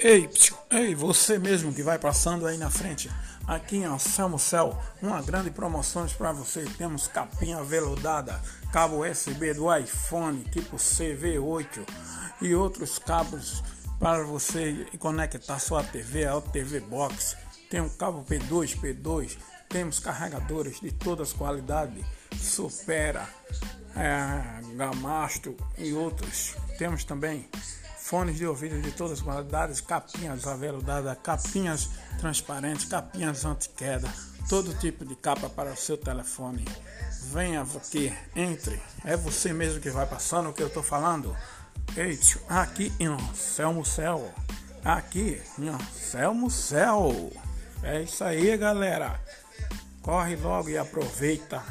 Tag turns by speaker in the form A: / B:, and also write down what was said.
A: Ei, ei, você mesmo que vai passando aí na frente. Aqui em Anselmo Cell, uma grande promoção para você. Temos capinha veludada, cabo USB do iPhone tipo CV8 e outros cabos para você conectar sua TV ao TV Box. Tem um cabo P2, P2. Temos carregadores de todas as qualidades, Supera, é, Gamasto e outros. Temos também fones de ouvido de todas as qualidades, capinhas aveludadas, capinhas transparentes, capinhas anti-queda, todo tipo de capa para o seu telefone. Venha aqui, entre. É você mesmo que vai passando o que eu estou falando. Eita, aqui em Anselmo Céu. Aqui em Anselmo Céu. É isso aí, galera. Corre logo e aproveita.